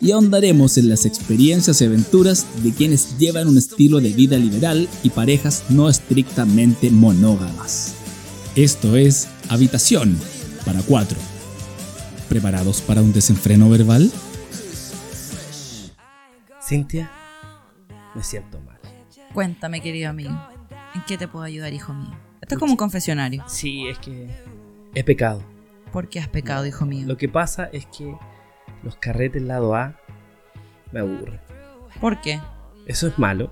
y ahondaremos en las experiencias y aventuras de quienes llevan un estilo de vida liberal y parejas no estrictamente monógamas. Esto es Habitación para cuatro. ¿Preparados para un desenfreno verbal? Cintia, me siento mal. Cuéntame, querido amigo. ¿En qué te puedo ayudar, hijo mío? Esto es como un confesionario. Sí, es que he pecado. ¿Por qué has pecado, hijo mío? Lo que pasa es que los carretes lado A me aburren. ¿Por qué? ¿Eso es malo?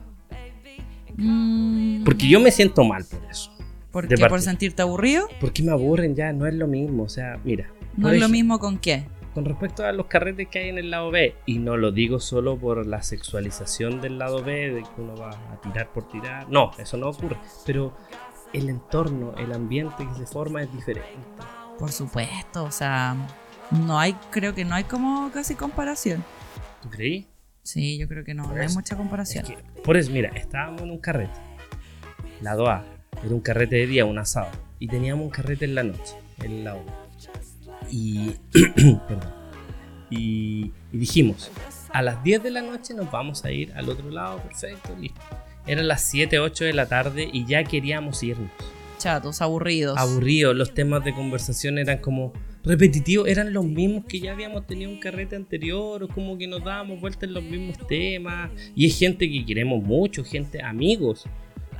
Mm, Porque yo me siento mal por eso. ¿Por qué? ¿Por sentirte aburrido? Porque me aburren ya, no es lo mismo. O sea, mira. No es lo mismo con qué. Con respecto a los carretes que hay en el lado B, y no lo digo solo por la sexualización del lado B, de que uno va a tirar por tirar. No, eso no ocurre. Pero el entorno, el ambiente que se forma es diferente. Por supuesto, o sea, no hay, creo que no hay como casi comparación. ¿Tú creí? Sí, yo creo que no, no hay Pues, mucha comparación. Es que, por eso, mira, estábamos en un carrete. Lado A, era un carrete de día, un asado. Y teníamos un carrete en la noche, en el lado B. Y, perdón. Y, y dijimos, a las 10 de la noche nos vamos a ir al otro lado, perfecto, listo. Eran las 7, 8 de la tarde y ya queríamos irnos. Chatos, aburridos. Aburridos, los temas de conversación eran como repetitivos, eran los mismos que ya habíamos tenido un carrete anterior, o como que nos dábamos vuelta en los mismos temas. Y es gente que queremos mucho, gente amigos,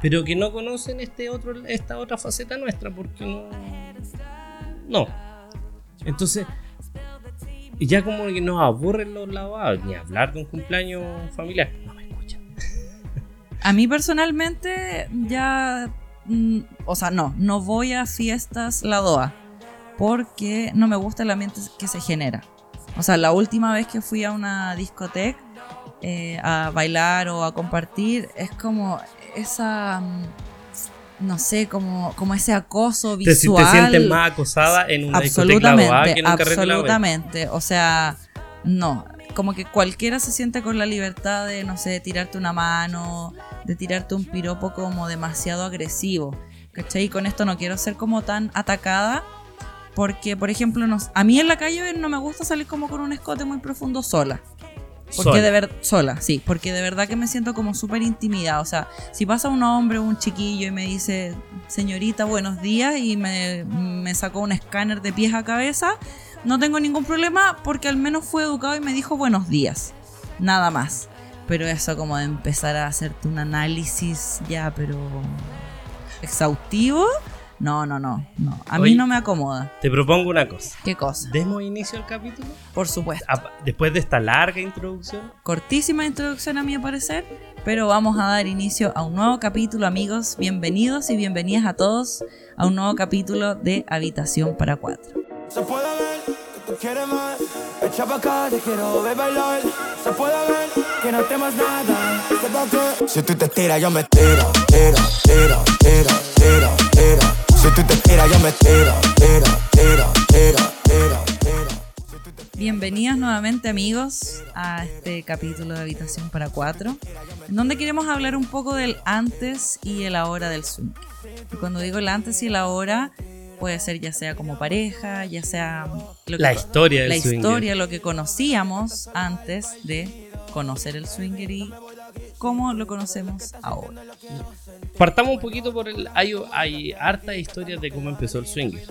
pero que no conocen este otro, esta otra faceta nuestra, porque no. No. Entonces, ya como que nos aburren los lavados, ni hablar de un cumpleaños familiar. No me escuchan. A mí personalmente ya, mm, o sea, no, no voy a fiestas la DOA porque no me gusta el ambiente que se genera. O sea, la última vez que fui a una discoteca eh, a bailar o a compartir es como esa, mm, no sé, como, como ese acoso Te, te visual. sientes más acosada en una discoteca lado A que Absolutamente, en un carrete absolutamente. O sea, no. Como que cualquiera se siente con la libertad de, no sé, de tirarte una mano, de tirarte un piropo como demasiado agresivo. ¿Cachai? Y con esto no quiero ser como tan atacada. Porque, por ejemplo, nos- a mí en la calle no me gusta salir como con un escote muy profundo sola. Porque Sola. de ver sola, sí, porque de verdad que me siento como súper intimidada. O sea, si pasa un hombre o un chiquillo y me dice, señorita, buenos días, y me, me sacó un escáner de pies a cabeza, no tengo ningún problema porque al menos fue educado y me dijo buenos días. Nada más. Pero eso como de empezar a hacerte un análisis ya, pero exhaustivo, no, no, no, no. A mí no me acomoda. Te propongo una cosa. ¿Qué cosa? Demos inicio al capítulo. Por supuesto. A- Después de esta larga introducción. cortísima introducción a mi parecer, pero vamos a dar inicio a un nuevo capítulo, amigos. Bienvenidos y bienvenidas a todos a un nuevo capítulo de Habitación para Cuatro. Se puede ver que tú quieres más. Echa pa' acá, te quiero ver bailar. Se puede ver que no temas nada. Si tú te tiras, yo me tiro, tiro, tiro, tiro, tiro, tiro. Si tú te tiras, yo me tiro, tiro, tiro, tiro, tiro, tiro. Bienvenidos nuevamente, amigos, a este capítulo de Habitación para Cuatro, en donde queremos hablar un poco del antes y el ahora del swing. Y cuando digo el antes y el ahora, puede ser ya sea como pareja, ya sea lo que La historia del la swinger. historia, lo que conocíamos antes de conocer el swinger y cómo lo conocemos ahora. Partamos un poquito por el. Hay, hay hartas historias de cómo empezó el swinger. Eh,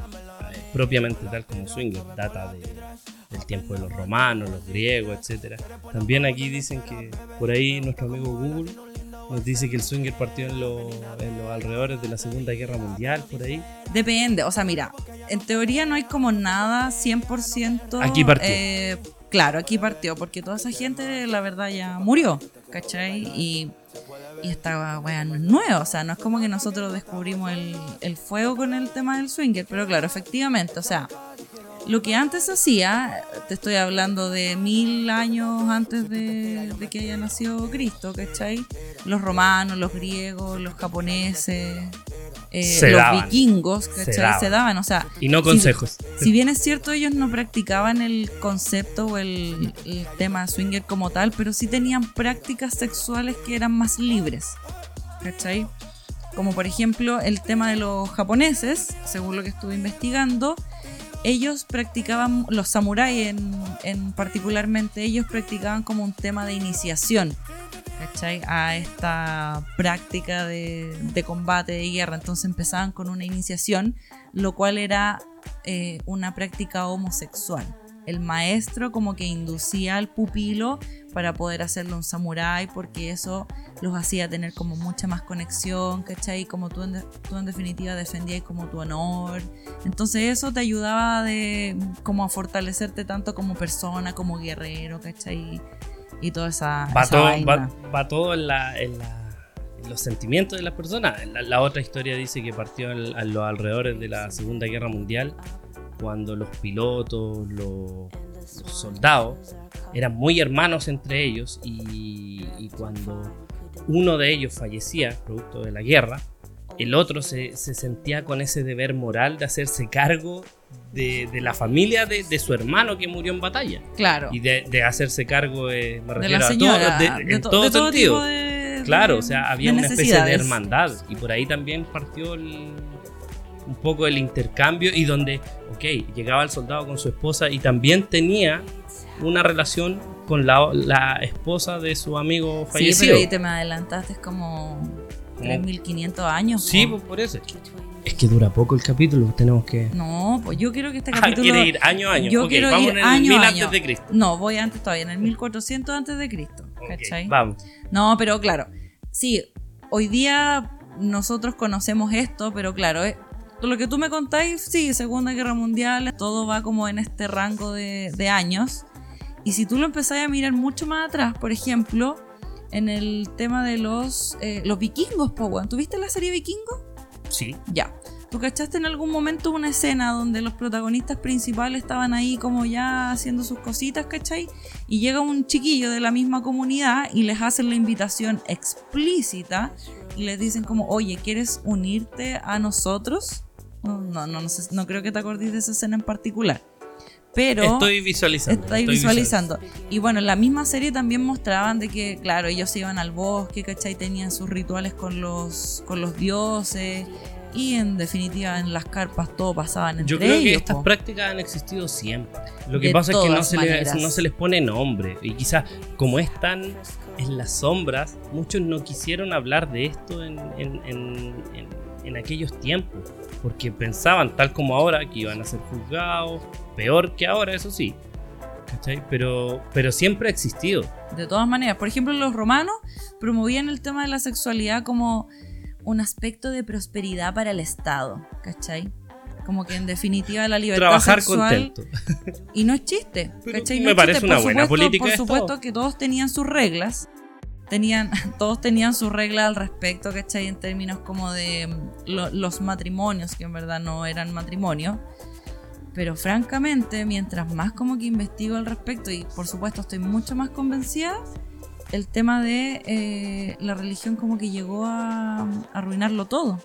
Propiamente tal como swinger. Data de, del tiempo de los romanos, los griegos, etcétera. También aquí dicen que por ahí nuestro amigo Google nos dice que el swinger partió en, lo- en los alrededores de la Segunda Guerra Mundial, por ahí. Depende, o sea, mira, en teoría no hay como nada 100%. Aquí partió. eh, claro, aquí partió, porque toda esa gente, la verdad, ya murió, ¿cachai? Y, y esta weá no es nueva, o sea, no es como que nosotros descubrimos el, el fuego con el tema del swinger, pero claro, efectivamente, o sea, lo que antes se hacía, te estoy hablando de mil años antes de, de que haya nacido Cristo, ¿cachai? Los romanos, los griegos, los japoneses, eh, Se los daban. vikingos, Se ¿cachai? daban. Se daban, o sea, Y no si- consejos. si bien es cierto, ellos no practicaban el concepto o el, el tema swinger como tal, pero sí tenían prácticas sexuales que eran más libres. ¿Cachai? Como por ejemplo el tema de los japoneses, según lo que estuve investigando, ellos practicaban, los samuráis en, en particularmente, ellos practicaban como un tema de iniciación. ¿cachai? A esta práctica de, combate, de guerra. Entonces empezaban con una iniciación, lo cual era eh, una práctica homosexual. El maestro como que inducía al pupilo para poder hacerlo un samurái, porque eso los hacía tener como mucha más conexión, ¿cachai? Como tú en, de- tú en definitiva defendías como tu honor. Entonces eso te ayudaba de como a fortalecerte tanto como persona, como guerrero, ¿cachai? Y toda esa, va esa todo, vaina. va, va todo en, la, en, la- en los sentimientos de las personas. La, la otra historia dice que partió en, a los alrededores de la Segunda Guerra Mundial, cuando los pilotos, los, los soldados, eran muy hermanos entre ellos y, y cuando uno de ellos fallecía, producto de la guerra, el otro se, se sentía con ese deber moral de hacerse cargo de, de la familia de, de su hermano que murió en batalla Claro. y de, de hacerse cargo, eh, me de refiero la a señora. todo, de- de en to- todo, de todo sentido. tipo de- Claro, de- o sea, había de una especie de hermandad y por ahí también partió el- un poco el intercambio y donde, ok, llegaba el soldado con su esposa y también tenía una relación con la, la esposa de su amigo Sí, fallecido. pero ahí te me adelantaste, es como 3.500 años. Sí, pues por eso. Es que dura poco el capítulo, tenemos que... No, pues yo quiero que este Ah, capítulo. quiere ir año a año. Yo Ok, quiero vamos ir en el año 1000 a antes de Cristo. No, voy antes todavía, en el 1400 antes de Cristo. ¿Cachai? Vamos. No, pero claro, sí, hoy día nosotros conocemos esto, pero claro, eh, lo que tú me contáis, sí, Segunda Guerra Mundial, todo va como en este rango de, de años. Y si tú lo empezás a mirar mucho más atrás, por ejemplo, en el tema de los, eh, los vikingos, po, weón. ¿Tuviste la serie Vikingo? Sí. Ya. ¿Tú cachaste en algún momento una escena donde los protagonistas principales estaban ahí como ya haciendo sus cositas, ¿cachai? Y llega un chiquillo de la misma comunidad y les hacen la invitación explícita y les dicen como, oye, ¿quieres unirte a nosotros? No, no, no, no, sé- no creo que te acordes de esa escena en particular. Pero... Estoy visualizando. Estoy visualizando. Y bueno, en la misma serie también mostraban de que, claro, ellos se iban al bosque, ¿cachai? Tenían sus rituales con los, con los dioses. Y en definitiva, en las carpas todo pasaban entre Yo creo que estas po. prácticas han existido siempre. Lo que De pasa es que no se, les, maneras. no se les pone nombre. Y quizás, como están en las sombras, muchos no quisieron hablar de esto en, en- en- en- en aquellos tiempos. Porque pensaban, tal como ahora, que iban a ser juzgados. Peor que ahora, eso sí. ¿Cachai? Pero, pero siempre ha existido. De todas maneras, por ejemplo, los romanos promovían el tema de la sexualidad como un aspecto de prosperidad para el Estado, ¿cachai? Como que en definitiva la libertad Trabajar sexual contento. Y no es chiste. ¿cachai? me No es parece chiste. una por buena supuesto, política Por supuesto que todos tenían sus reglas. Tenían, todos tenían sus reglas al respecto, ¿cachai? En términos como de mm, lo- los matrimonios, que en verdad no eran matrimonio. Pero francamente, mientras más como que investigo al respecto, y por supuesto estoy mucho más convencida, el tema de eh, la religión como que llegó a, a arruinarlo todo.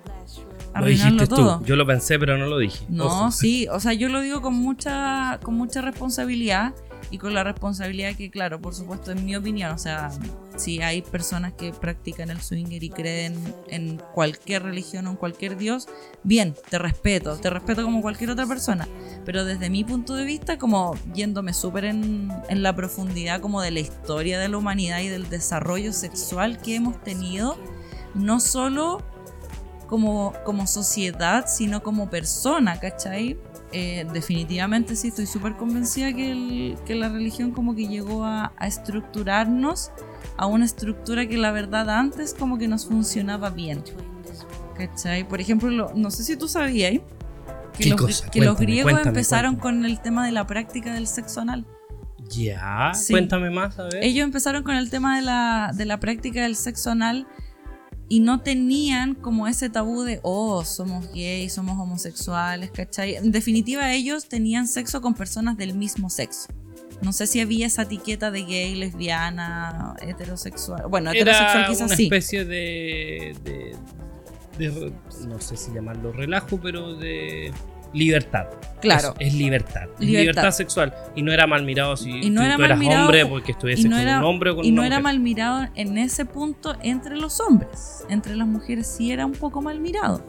Lo Arruinarlo dijiste todo. tú. Yo lo pensé, pero no lo dije. No, Ojo. sí, o sea, yo lo digo con mucha, con mucha responsabilidad y con la responsabilidad que, claro, por supuesto, en mi opinión, o sea, si hay personas que practican el swinger y creen en cualquier religión o en cualquier dios, bien, te respeto, te respeto como cualquier otra persona, pero desde mi punto de vista, como yéndome súper en, en la profundidad como de la historia de la humanidad y del desarrollo sexual que hemos tenido, no solo como, como sociedad, sino como persona, ¿cachai? Eh, definitivamente sí, estoy súper convencida que, el- que la religión como que llegó a, a estructurarnos a una estructura que la verdad antes como que nos funcionaba bien. ¿Cachai? Por ejemplo, lo- no sé si tú sabías que, ¿Qué los, cosa? que los Cuéntame, griegos cuéntame, empezaron cuéntame. con el tema de la práctica del sexo anal. Ya, Sí. cuéntame más, a ver. Ellos empezaron con el tema de la, de la práctica del sexo anal y no tenían como ese tabú de, oh, somos gays, somos homosexuales, ¿cachai? En definitiva, ellos tenían sexo con personas del mismo sexo. No sé si había esa etiqueta de gay, lesbiana, heterosexual. Bueno, heterosexual Era quizás una sí. especie de, de, de re- no sé si llamarlo relajo, pero de libertad. Claro. Es, es libertad. Libertad. libertad sexual. Y no era mal mirado si Y no tú, era tú eras mirado- hombre porque estuviese no con era- un hombre o con Y no era mal mirado en ese punto entre los hombres. Entre las mujeres sí era un poco mal mirado.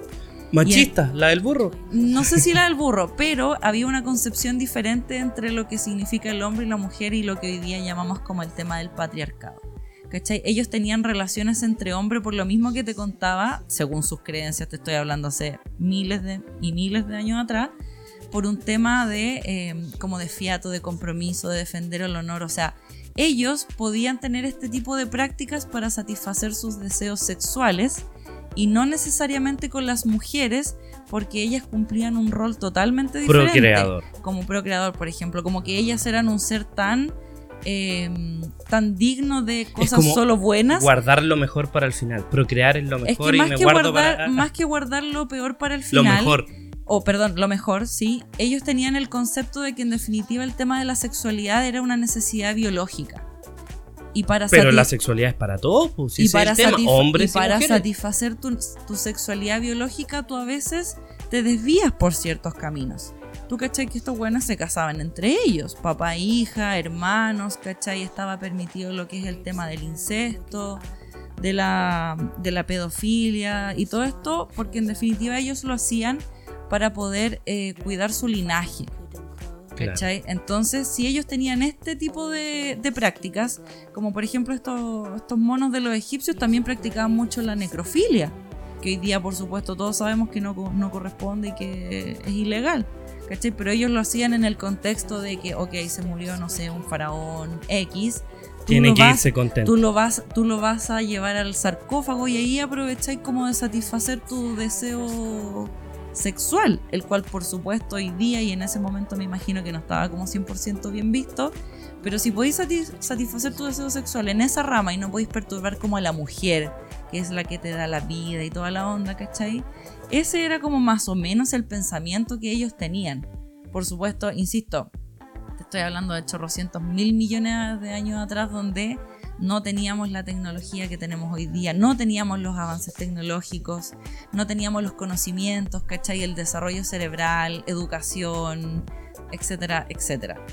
Machista, la del burro. No sé si la del burro, pero había una concepción diferente entre lo que significa el hombre y la mujer y lo que hoy día llamamos como el tema del patriarcado. ¿Cachai? Ellos tenían relaciones entre hombres por lo mismo que te contaba, según sus creencias, te estoy hablando hace miles de, y miles de años atrás, por un tema de eh, como de fiato, de compromiso, de defender el honor. O sea, ellos podían tener este tipo de prácticas para satisfacer sus deseos sexuales y no necesariamente con las mujeres porque ellas cumplían un rol totalmente diferente Procreador. como procreador por ejemplo como que ellas eran un ser tan eh, tan digno de cosas solo buenas Guardar lo mejor para el final. Procrear es lo es mejor que y más me que guardo guardar para más que guardar lo peor para el lo final mejor. o perdón, lo mejor, sí, ellos tenían el concepto de que en definitiva el tema de la sexualidad era una necesidad biológica. Y para Pero la sexualidad es para todos, pues, si y para, Hombres y y, para mujeres. satisfacer tu, tu sexualidad biológica, tú a veces te desvías por ciertos caminos. Tú, ¿cachai? Que estos buenos se casaban entre ellos, papá, hija, hermanos, ¿cachai? Estaba permitido lo que es el tema del incesto, de la, de la pedofilia y todo esto, porque en definitiva ellos lo hacían para poder eh, cuidar su linaje. Claro. ¿Cachai? Entonces, si ellos tenían este tipo de, de prácticas, como por ejemplo estos, estos monos de los egipcios, también practicaban mucho la necrofilia, que hoy día, por supuesto, todos sabemos que no, no corresponde y que es ilegal. ¿Cachai? Pero ellos lo hacían en el contexto de que, ok, se murió, no sé, un faraón X. Tiene que vas- irse contento. Tú lo, vas, tú lo vas a llevar al sarcófago y ahí aprovecháis como de satisfacer tu deseo sexual, el cual por supuesto hoy día y en ese momento me imagino que no estaba como 100% bien visto, pero si podéis sati- satisfacer tu deseo sexual en esa rama y no podéis perturbar como a la mujer, que es la que te da la vida y toda la onda, ¿cachai? Ese era como más o menos el pensamiento que ellos tenían. Por supuesto, insisto, te estoy hablando de chorrocientos mil millones de años atrás donde no teníamos la tecnología que tenemos hoy día, no teníamos los avances tecnológicos, no teníamos los conocimientos, ¿cachai? El desarrollo cerebral, educación, etcétera, etcétera.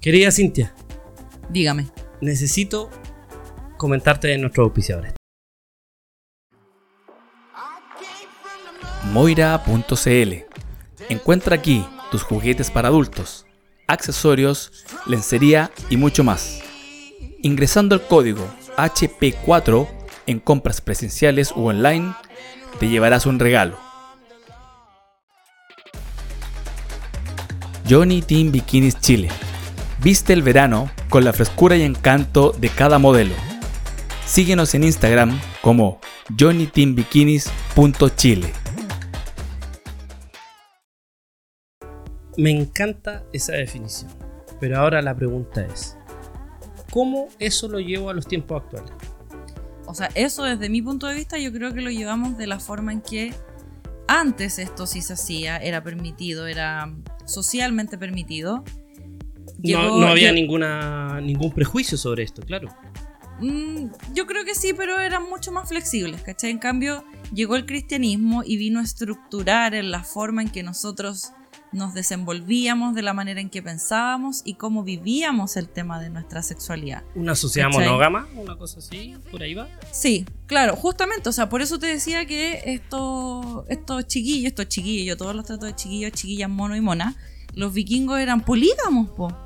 Querida Cintia, Dígame. necesito comentarte de nuestros auspiciadores. Moira.cl Encuentra aquí tus juguetes para adultos, accesorios, lencería y mucho más. Ingresando el código HP4 en compras presenciales u online, te llevarás un regalo. Johnny Team Bikinis Chile. Viste el verano con la frescura y encanto de cada modelo. Síguenos en Instagram como johnnyteambikinis.chile. Me encanta esa definición. Pero ahora la pregunta es, ¿cómo eso lo llevo a los tiempos actuales? O sea, eso desde mi punto de vista yo creo que lo llevamos de la forma en que antes esto sí se hacía, era permitido, era socialmente permitido. no, Llegó- no había ninguna, ningún prejuicio sobre esto, claro. Mm, yo creo que sí, pero eran mucho más flexibles, ¿cachai? En cambio, llegó el cristianismo y vino a estructurar en la forma en que nosotros nos desenvolvíamos, de la manera en que pensábamos y cómo vivíamos el tema de nuestra sexualidad. Una sociedad ¿Cachai? monógama, una cosa así, por ahí va. Sí, claro, justamente, o sea, por eso te decía que estos, estos chiquillos, estos chiquillos, yo todos los trato de chiquillos, chiquillas, mono y mona, los vikingos eran polígamos, po.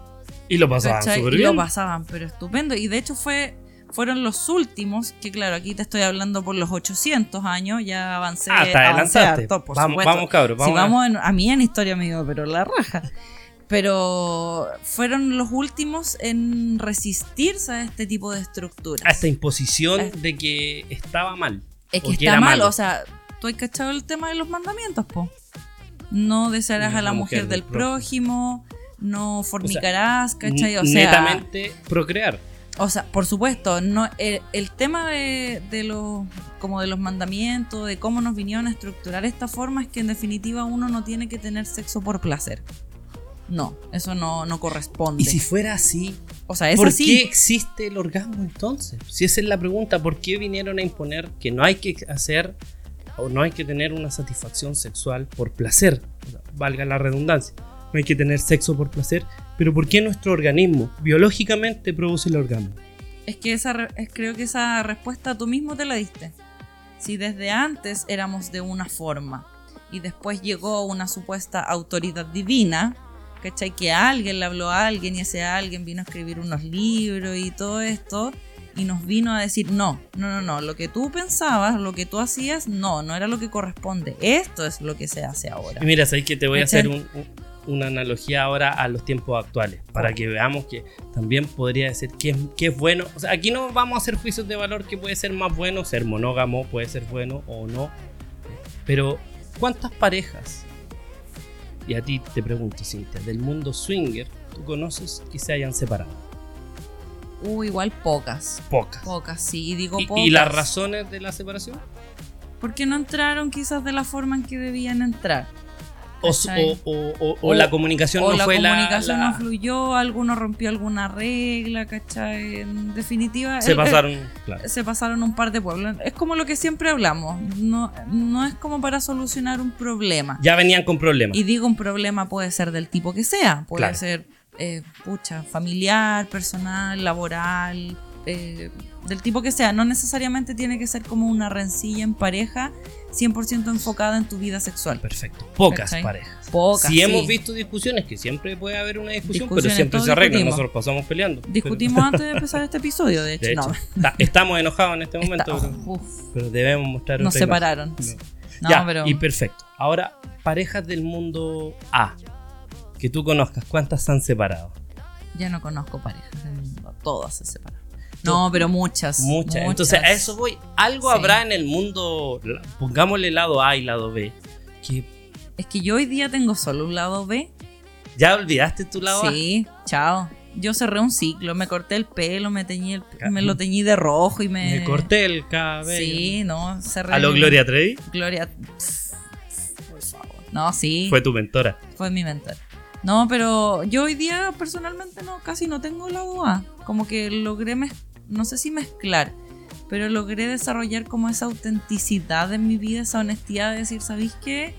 Y lo pasaban súper Y bien. lo pasaban, pero estupendo. Y de hecho fue, fueron los últimos, que claro, aquí te estoy hablando por los 800 años, ya avancé. Ah, avancé harto, por Vamos, vamos, cabros, Si vamos en- a mí en historia me digo, pero la raja. Pero fueron los últimos en resistirse a este tipo de estructuras. A esta imposición Ah. de que estaba mal. Es que o está mal, o sea, tú has cachado el tema de los mandamientos, po. No desearás No, a la mujer, del prójimo, no fornicarás, ¿cachai? O sea, netamente procrear. O sea, por supuesto, no el, el tema de, de los como de los mandamientos, de cómo nos vinieron a estructurar esta forma es que en definitiva uno no tiene que tener sexo por placer. No, eso no, no corresponde. Y si fuera así, o sea, es ¿por así. qué existe el orgasmo entonces? Si esa es la pregunta, ¿por qué vinieron a imponer que no hay que hacer o no hay que tener una satisfacción sexual por placer? Valga la redundancia. No hay que tener sexo por placer, pero ¿por qué nuestro organismo biológicamente produce el orgasmo? Es que esa es- creo que esa respuesta tú mismo te la diste. Si desde antes éramos de una forma y después llegó una supuesta autoridad divina, ¿cachai? Que alguien le habló a alguien y ese alguien vino a escribir unos libros y todo esto y nos vino a decir, no, no, no, no, lo que tú pensabas, lo que tú hacías, no, no era lo que corresponde. Esto es lo que se hace ahora. Y mira, sabes que te voy a hacer un- un- una analogía ahora a los tiempos actuales, para que veamos que también podría decir que es, que es bueno. O sea, aquí no vamos a hacer juicios de valor que puede ser más bueno, ser monógamo puede ser bueno o no. Pero, ¿cuántas parejas? Y a ti te pregunto, Cintia, del mundo swinger, ¿tú conoces que se hayan separado? Uh, igual pocas. Pocas. Pocas, sí, y digo ¿Y, pocas. y las razones de la separación? Porque no entraron quizás de la forma en que debían entrar. O, la comunicación no la fue la- comunicación la... no fluyó, alguno rompió alguna regla, ¿cachai? En definitiva, se el- pasaron, claro. el- se pasaron un par de pueblos. Es como lo que siempre hablamos, no, no es como para solucionar un problema. Ya venían con problemas. Y digo, un problema puede ser del tipo que sea, puede Claro. ser, eh, pucha, familiar, personal, laboral, eh, del tipo que sea. No necesariamente tiene que ser como una rencilla en pareja 100% enfocada en tu vida sexual. Perfecto. Pocas ¿Cachai? parejas. Pocas, Si sí. hemos visto discusiones, que siempre puede haber una discusión, pero siempre se discutimos. Nosotros pasamos peleando. Discutimos antes de empezar este episodio, de hecho. De no. hecho, estamos enojados en este momento, Está- pero, debemos mostrar nos separaron. No, ya, pero y perfecto. Ahora, parejas del mundo A. Que tú conozcas, ¿cuántas se han separado? ya no conozco parejas del mundo. Todas se separaron. No, pero muchas. Muchas. Entonces, a eso voy. Algo Sí. habrá en el mundo, pongámosle lado A y lado B, que Es que yo hoy día tengo solo un lado B. ya olvidaste tu lado A. Sí, chao. Yo cerré un ciclo, me corté el pelo, me teñí el- me lo teñí de rojo y me. Me corté el cabello. Sí, no, cerré. A lo Gloria Trevi. Gloria. Por favor. No, sí. Fue tu mentora. fue mi mentor. No, pero yo hoy día personalmente no, casi no tengo lado A. Como que logré, mez- no sé si mezclar, pero logré desarrollar como esa autenticidad en mi vida, esa honestidad de decir, ¿sabéis qué?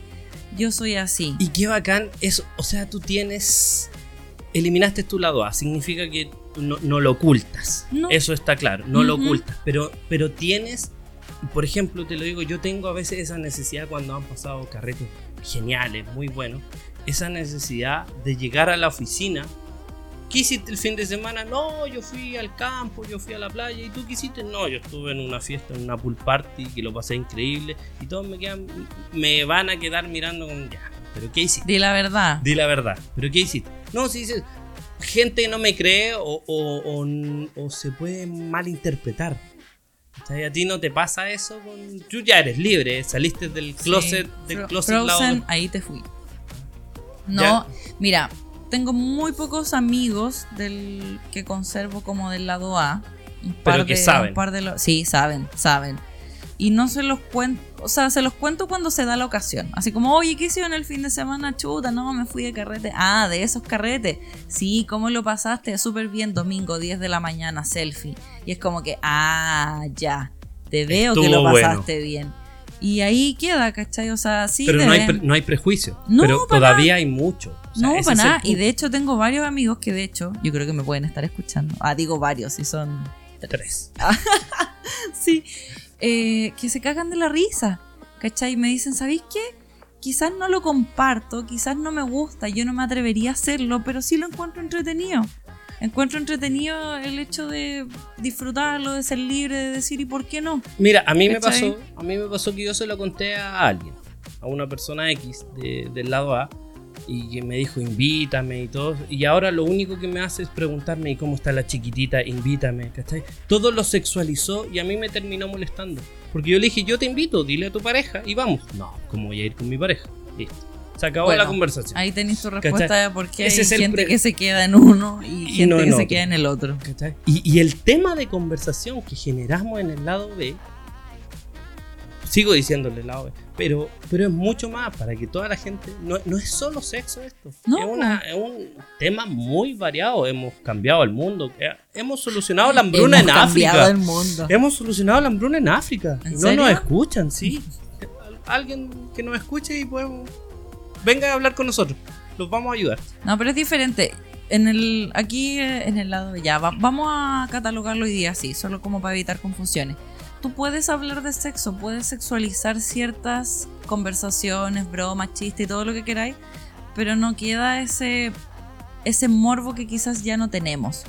Yo soy así. Y qué bacán eso. O sea, tú tienes. Eliminaste tu lado A. Significa que no, no lo ocultas. No. Eso está claro. No lo ocultas. Pero, pero tienes. Por ejemplo, te lo digo, yo tengo a veces esa necesidad cuando han pasado carretes geniales, muy buenos. Esa necesidad de llegar a la oficina. ¿Qué hiciste el fin de semana? No, yo fui al campo, yo fui a la playa. ¿Y tú qué hiciste? No, yo estuve en una fiesta, en una pool party, que lo pasé increíble. Y todos me quedan, me van a quedar mirando con ya. ¿Pero qué hiciste? Di la verdad. Di la verdad. ¿Pero qué hiciste? No, si dices, gente que no me cree o, o- o- o se puede malinterpretar. ¿Cachai? A ti no te pasa eso con... Tú ya eres libre, saliste del closet, Sí. del closet Frozen, ahí te fui. No, Ya. mira, tengo muy pocos amigos del que conservo como del lado A. Un par Pero que de, saben. un par de lo- sí, saben, saben. Y no se los cuento, o sea, se los cuento cuando se da la ocasión. Así como, oye, ¿qué hicieron el fin de semana? Chuta, no, me fui de carrete. Ah, de esos carretes. Sí, ¿cómo lo pasaste? Súper bien, domingo, 10 de la mañana, selfie. Y es como que, ah, ya, te veo que lo bueno. pasaste bien. Y ahí queda, ¿cachai? O sea, sí. Pero no hay, pre- no hay prejuicio. No, pero para todavía hay mucho. O sea, No, para nada. Y de hecho tengo varios amigos que de hecho, yo creo que me pueden estar escuchando. Ah, digo varios, y son Tres. sí, eh, que se cagan de la risa, ¿cachai? Y me dicen, ¿sabéis qué? Quizás no lo comparto, quizás no me gusta, yo no me atrevería a hacerlo, pero sí lo encuentro entretenido. Encuentro entretenido el hecho de disfrutarlo, de ser libre, de decir y por qué no. Mira, a mí me ¿Cachai? pasó, a mí me pasó que yo se lo conté a alguien, a una persona X de- del lado A, y que me dijo invítame y todo, y ahora lo único que me hace es preguntarme ¿y cómo está la chiquitita? Invítame, ¿cachai? Todo lo sexualizó y a mí me terminó molestando, porque yo le dije yo te invito, dile a tu pareja y vamos. No, ¿cómo voy a ir con mi pareja? Listo. Se acabó Bueno, la conversación. Ahí tenéis tu respuesta ¿Cachai? de por qué Ese hay es gente que se queda en uno y, Y gente no que se queda en el otro. Y, y el tema de conversación que generamos en el lado B, sigo diciéndole el lado B, pero, pero es mucho más para que toda la gente, no, no es solo sexo esto, No. es, una- es un tema muy variado, hemos cambiado el mundo, eh, hemos solucionado la hambruna Hemos en cambiado África, el mundo. hemos solucionado la hambruna en África, ¿En y no serio? nos escuchan, sí, alguien que nos escuche y podemos, venga a hablar con nosotros, los vamos a ayudar. No, pero es diferente. En el, aquí eh, en el lado de ya, va- vamos a catalogarlo hoy día así, solo como para evitar confusiones. Tú puedes hablar de sexo, puedes sexualizar ciertas conversaciones, bromas, chistes y todo lo que queráis, pero no queda ese, ese morbo que quizás ya no tenemos.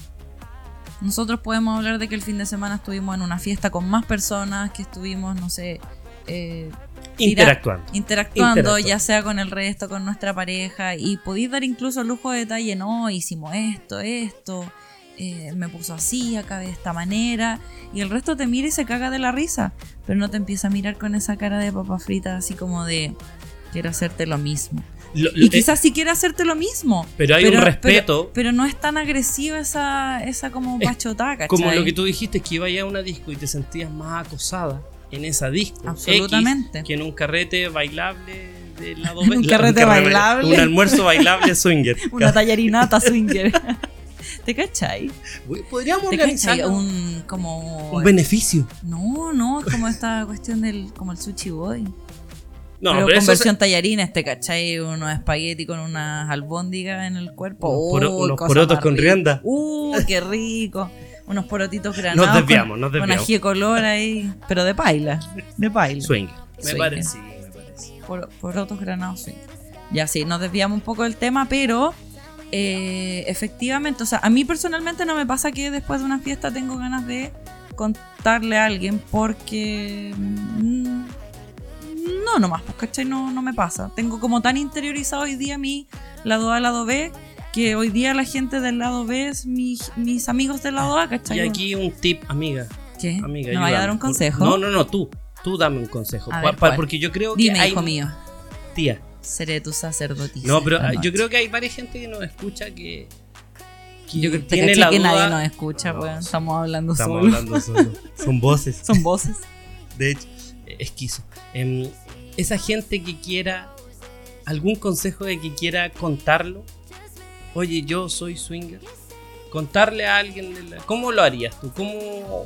Nosotros podemos hablar de que el fin de semana estuvimos en una fiesta con más personas, que estuvimos, no sé, eh, Interactuando. interactuando, Interactuando. ya sea con el resto, con nuestra pareja, y podéis dar incluso lujo de detalle, no, hicimos esto, esto, eh, me puso así, acabé de esta manera, y el resto te mira y se caga de la risa, pero no te empieza a mirar con esa cara de papa frita, así como de, quiero hacerte lo mismo. Lo- lo- Y quizás sí quiere hacerte lo mismo. pero hay un respeto. Pero, pero no es tan agresiva esa, esa como Es pachotaca, Como lo que tú dijiste, que ibas a una disco y te sentías más acosada en esa disco. Absolutamente. X, que en un carrete bailable del lado un la- carrete bailable. Un almuerzo bailable swinger. Una tallarinata swinger. ¿Te cachai? Podríamos ¿Te organizar cachai? un, Un como... beneficio. No, no, es como esta cuestión del como el sushi boy. No, pero, pero, con versión tallarines, ¿te cachai? Unos espagueti con unas albóndigas en el cuerpo. Unos Uy, unos porotos con rienda. Uh, qué rico. Unos porotitos granados. Nos desviamos, con, nos Con desviamos. ají de color ahí. Pero de paila. De paila. Swinger. Me parece, sí, me parece. Por, porotos granados, sí. Ya sí, nos desviamos un poco del tema, pero eh, efectivamente, o sea, a mí personalmente no me pasa que después de una fiesta tengo ganas de contarle a alguien porque... mm, no, nomás, pues, ¿cachai? No, no me pasa. Tengo como tan interiorizado hoy día mi lado A, lado B, que hoy día la gente del lado B es mi- mis amigos del lado A, ¿cachai? Y aquí un tip, amiga. ¿Qué? amiga ¿Me vaya a dar un consejo? No, no, no, tú. Tú dame un consejo. A Pa- ver, pa- ¿cuál? porque yo creo que Dime, hay... hijo mío. Tía. Seré tu sacerdotisa. No, pero ah, yo creo que hay varias gente que nos escucha que... que Yo creo que tiene caché la que duda- nadie nos escucha, No. Estamos hablando Estamos solo. hablando solo. Son voces. Son voces. De hecho, eh, esquizo. Em, esa gente que quiera algún consejo de que quiera contarlo. Oye, yo soy swinger. Contarle a alguien, la- ¿cómo lo harías tú? ¿Cómo,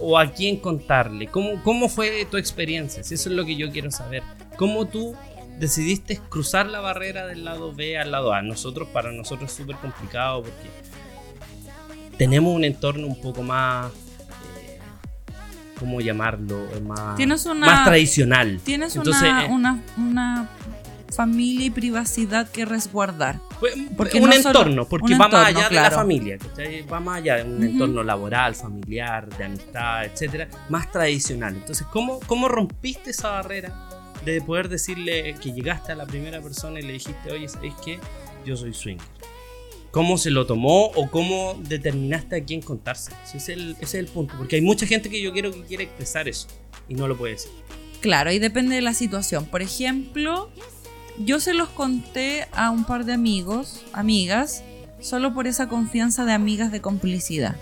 ¿O a quién contarle? ¿Cómo, ¿Cómo fue tu experiencia? Si eso es lo que yo quiero saber. ¿Cómo tú decidiste cruzar la barrera del lado B al lado A? Nosotros, para nosotros es súper complicado porque tenemos un entorno un poco más... eh, ¿Cómo llamarlo? Más, una- tradicional. Tienes Entonces, una, eh, una, una familia y privacidad que resguardar. Pues, Porque un no solo- entorno, porque un va más allá de la familia, ¿cachai? va más allá de un entorno laboral, familiar, de amistad, etcétera, más tradicional. Entonces, ¿cómo, ¿cómo rompiste esa barrera de poder decirle que llegaste a la primera persona y le dijiste, oye, ¿sabéis qué? Yo soy swinger. ¿Cómo se lo tomó o cómo determinaste a quién contarse? Ese es el, ese es el punto, porque hay mucha gente que yo quiero que quiere expresar eso y no lo puede decir. Claro, y depende de la situación. Por ejemplo, yo se los conté a un par de amigos, amigas, solo por esa confianza de amigas de complicidad.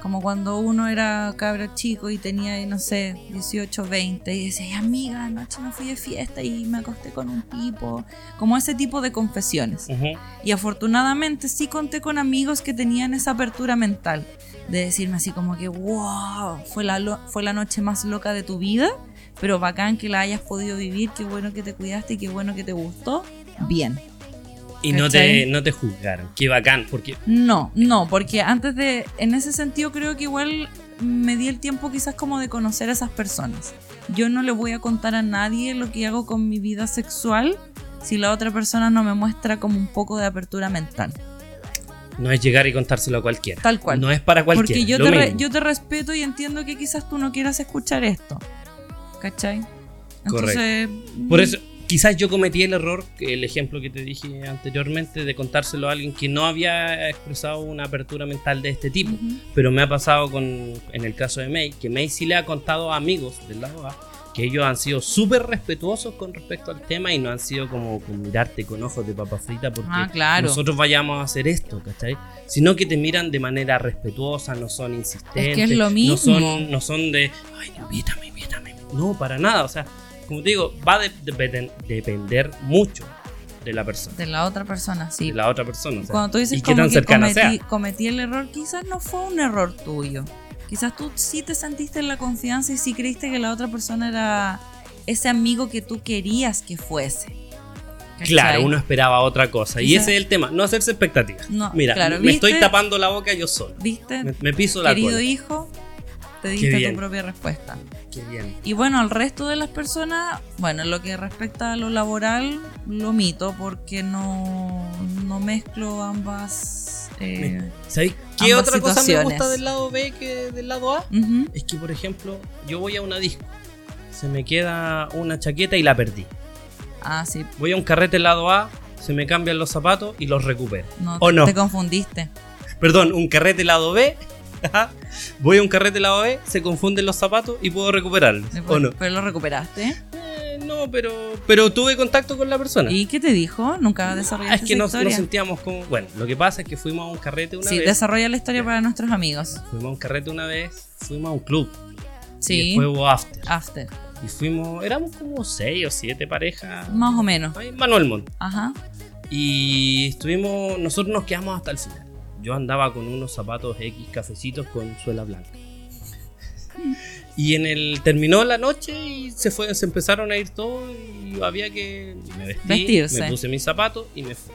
Como cuando uno era cabra chico y tenía, no sé, 18, 20 y decía, amiga, anoche me fui de fiesta y me acosté con un tipo. Como ese tipo de confesiones. Y afortunadamente sí conté con amigos que tenían esa apertura mental. De decirme así como que, wow, fue la, fue la noche más loca de tu vida, pero bacán que la hayas podido vivir, qué bueno que te cuidaste y qué bueno que te gustó. Bien. Y no te, no te juzgaron. Qué bacán, porque No, no, porque antes de, en ese sentido creo que igual me di el tiempo quizás como de conocer a esas personas. Yo no le voy a contar a nadie lo que hago con mi vida sexual si la otra persona no me muestra como un poco de apertura mental. No es llegar y contárselo a cualquiera. Tal cual. No es para cualquiera. Porque yo te, re- yo te respeto y entiendo que quizás tú no quieras escuchar esto. ¿Cachai? Entonces, Por eso, quizás yo cometí el error, el ejemplo que te dije anteriormente, de contárselo a alguien que no había expresado una apertura mental de este tipo. Ujú. Pero me ha pasado con, en el caso de May, que May sí le ha contado a amigos del lado A que ellos han sido súper respetuosos con respecto al tema y no han sido como mirarte con ojos de papa frita porque Ah, claro. nosotros vayamos a hacer esto, ¿cachai? Sino que te miran de manera respetuosa, no son insistentes. Es que es lo mismo. No son, no son de, ay, invítame. No, para nada. O sea, como te digo, va a de- depender mucho de la persona, de la otra persona, sí. de la otra persona. o sea, Cuando tú dices y qué como tan que cercana cometí, sea. cometí el error, quizás no fue un error tuyo. Quizás tú sí te sentiste en la confianza y sí creíste que la otra persona era ese amigo que tú querías que fuese. ¿Cachai? Claro, uno esperaba otra cosa. Y ese es el tema, no hacerse expectativas. No, Mira, claro, me estoy tapando la boca yo solo. ¿Viste? Me, me piso la Querido cola. hijo, te diste tu propia respuesta. Qué bien. Y bueno, al resto de las personas, bueno, en lo que respecta a lo laboral, lo mito porque no, no mezclo ambas. eh, ¿Sabéis qué Ambas otra cosa me gusta del lado B que del lado A? Es que, por ejemplo, yo voy a una disco, se me queda una chaqueta y la perdí. Ah, sí, Voy a un carrete del lado A, se me cambian los zapatos y los recupero. no, ¿O no? te confundiste. Perdón, un carrete lado B. voy a un carrete lado B, se confunden los zapatos y puedo recuperarlos. ¿O no? Pero lo recuperaste. Eh, no, pero, pero tuve contacto con la persona. ¿Y qué te dijo? Nunca Ah, desarrollaste es que nos, nos sentíamos como. Bueno, lo que pasa es que fuimos a un carrete una Sí, vez. desarrolla la historia para nuestros amigos. Fuimos a un carrete una vez, fuimos a un club. Y Sí, después hubo after. after. Y fuimos, éramos como seis o siete parejas. Más o menos. Manuel Montt. Ajá. Y estuvimos, nosotros nos quedamos hasta el final. Yo andaba con unos zapatos X cafecitos con suela blanca. Y en el terminó la noche y se fue, se empezaron a ir todos y había que me vestí, Vestirse. me puse mis zapatos y me fui.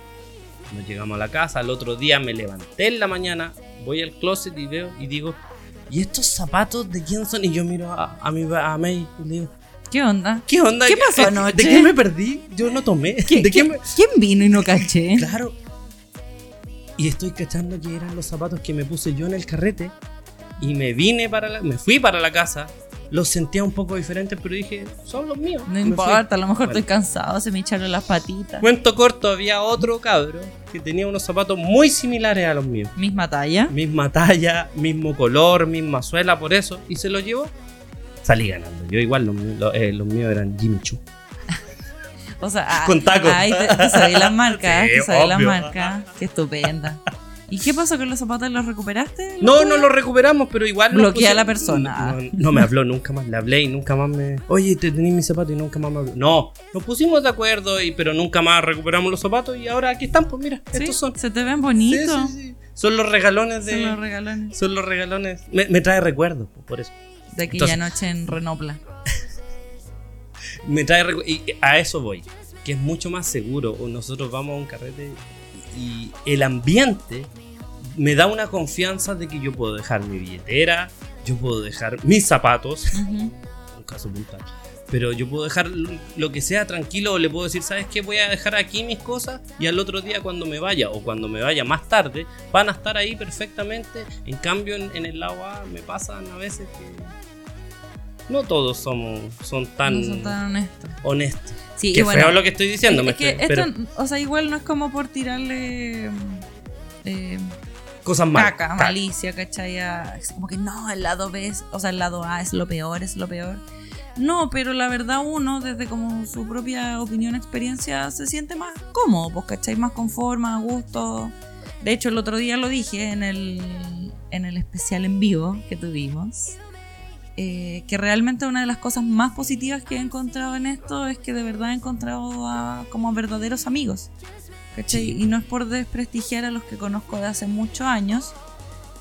Nos llegamos a la casa, al otro día me levanté en la mañana, voy al closet y veo y digo, ¿y estos zapatos de quién son? Y yo miro a, a mi a May y le digo, ¿Qué onda? ¿qué onda? ¿Qué pasó ¿De- anoche? ¿De qué me perdí? Yo no tomé. ¿Qué- ¿De qué qué- me- ¿Quién vino y no caché? Claro. Y estoy cachando que eran los zapatos que me puse yo en el carrete. Y me vine para la, me fui para la casa. Los sentía un poco diferentes, pero dije, son los míos. No fui. importa, a lo mejor Bueno. estoy cansado, se me echaron las patitas. Cuento corto, había otro cabro que tenía unos zapatos muy similares a los míos. Misma talla. Misma talla, mismo color, misma suela, por eso. Y se lo llevó. Salí ganando. Yo igual, los, los- eh, los míos eran Jimmy Choo. O sea, ah, Con tacos. Ay, te, te sabéis las marcas, Sí, te las marcas. Qué estupenda. ¿Y qué pasó con los zapatos? ¿Los recuperaste? No, no lo recuperamos, pero igual. Bloquea a la persona. No, no me habló nunca más. Le hablé y nunca más me. Oye, te tenés mis zapatos y nunca más me habló. No, nos pusimos de acuerdo, y, pero nunca más recuperamos los zapatos y ahora aquí están, pues mira, Sí, estos son. Se te ven bonitos. sí, sí. Son los regalones de. Son los regalones. son los regalones. Me, me trae recuerdos, pues, por eso. De aquella Entonces- noche en Renopla. Me trae Y a eso voy. Que es mucho más seguro. Nosotros vamos a un carrete y el ambiente me da una confianza de que yo puedo dejar mi billetera, yo puedo dejar mis zapatos. Un caso puntual. Pero yo puedo dejar lo que sea tranquilo o le puedo decir, ¿sabes qué? Voy a dejar aquí mis cosas y al otro día cuando me vaya o cuando me vaya más tarde van a estar ahí perfectamente. En cambio en, en el lado A me pasan a veces que no todos somos son tan, No son tan honestos. honestos. Sí, Qué y bueno, feo lo que estoy diciendo, me es que esto, pero o sea, igual no es como por tirarle eh, cosas malas. caca, malicia, ¿cachai? Es como que no, el lado B, es- o sea, el lado A es lo peor, es lo peor. No, pero la verdad uno, desde como su propia opinión, experiencia, se siente más cómodo, pues, ¿cachai? Más conforme, a gusto. De hecho, el otro día lo dije en el, en el especial en vivo que tuvimos. Eh, que realmente una de las cosas más positivas que he encontrado en esto es que de verdad he encontrado a, como verdaderos amigos. ¿cachai? Y no es por desprestigiar a los que conozco de hace muchos años,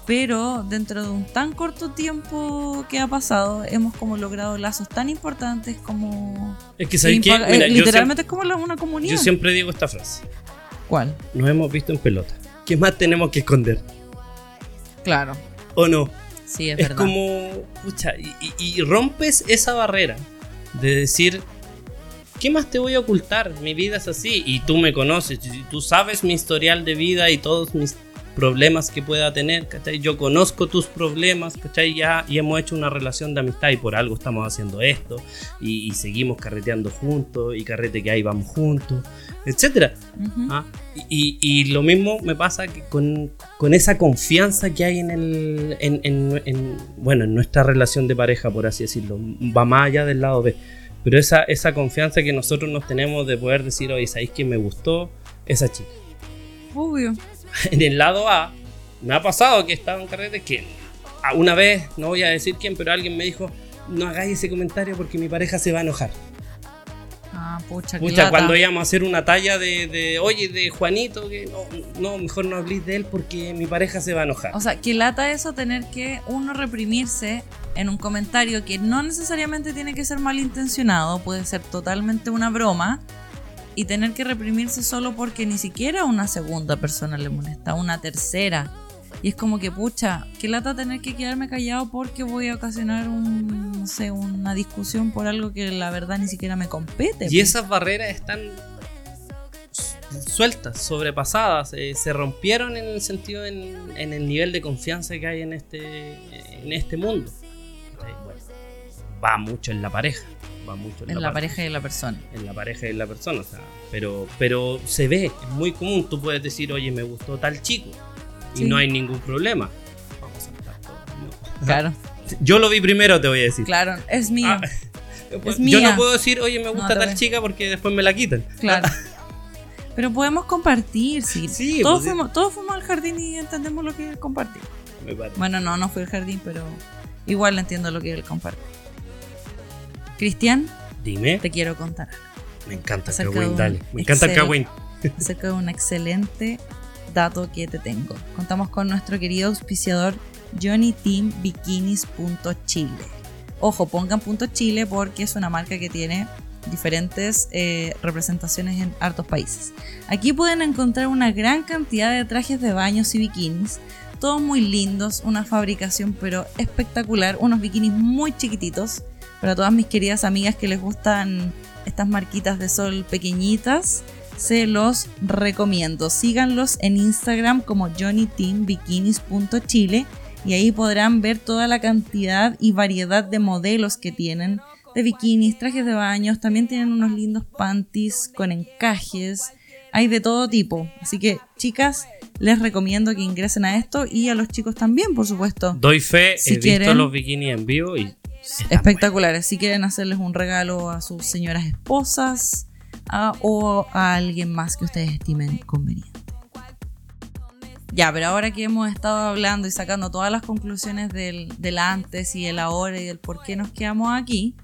pero dentro de un tan corto tiempo que ha pasado, hemos como logrado lazos tan importantes como... Es que ¿sabes Mira, eh, literalmente es como una siempre, comunidad. yo siempre digo esta frase. ¿Cuál? Nos hemos visto en pelota. ¿Qué más tenemos que esconder? Claro. ¿O no? Sí, es, es verdad. como, pucha, y, y- y rompes esa barrera de decir, ¿qué más te voy a ocultar? Mi vida es así y tú me conoces, y tú sabes mi historial de vida y todos mis problemas que pueda tener, ¿cachai? Yo conozco tus problemas, ¿cachai? Ya, y hemos hecho una relación de amistad y por algo estamos haciendo esto, y, y seguimos carreteando juntos, y carrete que hay vamos juntos, etcétera. ¿ah? Y, y lo mismo me pasa que con, con esa confianza que hay en el en, en- en- bueno en nuestra relación de pareja por así decirlo va más allá del lado B pero esa, esa confianza que nosotros nos tenemos de poder decir oye sabéis que me gustó esa chica Obvio. en el lado A me ha pasado que estaba en carrete que a- una vez no voy a decir quién pero alguien me dijo no hagáis ese comentario porque mi pareja se va a enojar Ah, pucha, Pucha, cuando íbamos a hacer una talla de, de, oye, de Juanito, que no, no, mejor no habléis de él porque mi pareja se va a enojar. O sea, qué lata eso tener que uno reprimirse en un comentario que no necesariamente tiene que ser malintencionado, puede ser totalmente una broma, y tener que reprimirse solo porque ni siquiera una segunda persona le molesta, una tercera. Y es como que, pucha, qué lata tener que quedarme callado porque voy a ocasionar un, no sé, una discusión por algo que la verdad ni siquiera me compete. y esas barreras están sueltas, sobrepasadas, eh, se rompieron en el sentido, en, en el nivel de confianza que hay en este, en este mundo. Bueno, va mucho en la pareja, va mucho en, en la pareja y la persona. en la pareja y en la persona, o sea, pero, pero se ve, es muy común, tú puedes decir, oye, me gustó tal chico, y Sí. no hay ningún problema. Vamos a saltar todo, ¿no? Claro, Yo lo vi primero, te voy a decir. claro, es mío. Ah, Es yo mía. no puedo decir, oye, me gusta tal chica porque después me la quitan. Claro. Pero podemos compartir, sí. Sí, todos, pues, fuimos, todos fuimos al jardín y entendemos lo que es compartir. Bueno, no, no fui al jardín, pero igual entiendo lo que es el compartir. Cristian, Dime, te quiero contar algo me encanta Kawin, dale. Me encanta. Kawin. acerca de un excelente dato que te tengo. Contamos con nuestro querido auspiciador JohnnyTeamBikinis.chile. Ojo, pongan punto Chile porque es una marca que tiene diferentes eh, representaciones en hartos países. Aquí pueden encontrar una gran cantidad de trajes de baños y bikinis, todos muy lindos, una fabricación pero espectacular, unos bikinis muy chiquititos para todas mis queridas amigas que les gustan estas marquitas de sol pequeñitas. Se los recomiendo. Síganlos en Instagram como johnnyteambikinis.chile y ahí podrán ver toda la cantidad y variedad de modelos que tienen de bikinis, trajes de baños, también tienen unos lindos panties con encajes, hay de todo tipo. Así que, chicas, les recomiendo que ingresen a esto y a los chicos también, por supuesto. Doy fe, Si he visto quieren- los bikinis en vivo y Espectaculares. Si quieren hacerles un regalo a sus señoras esposas o a alguien más que ustedes estimen conveniente. Ya, pero ahora que hemos estado hablando y sacando todas las conclusiones del, del antes y el ahora y del por qué nos quedamos aquí,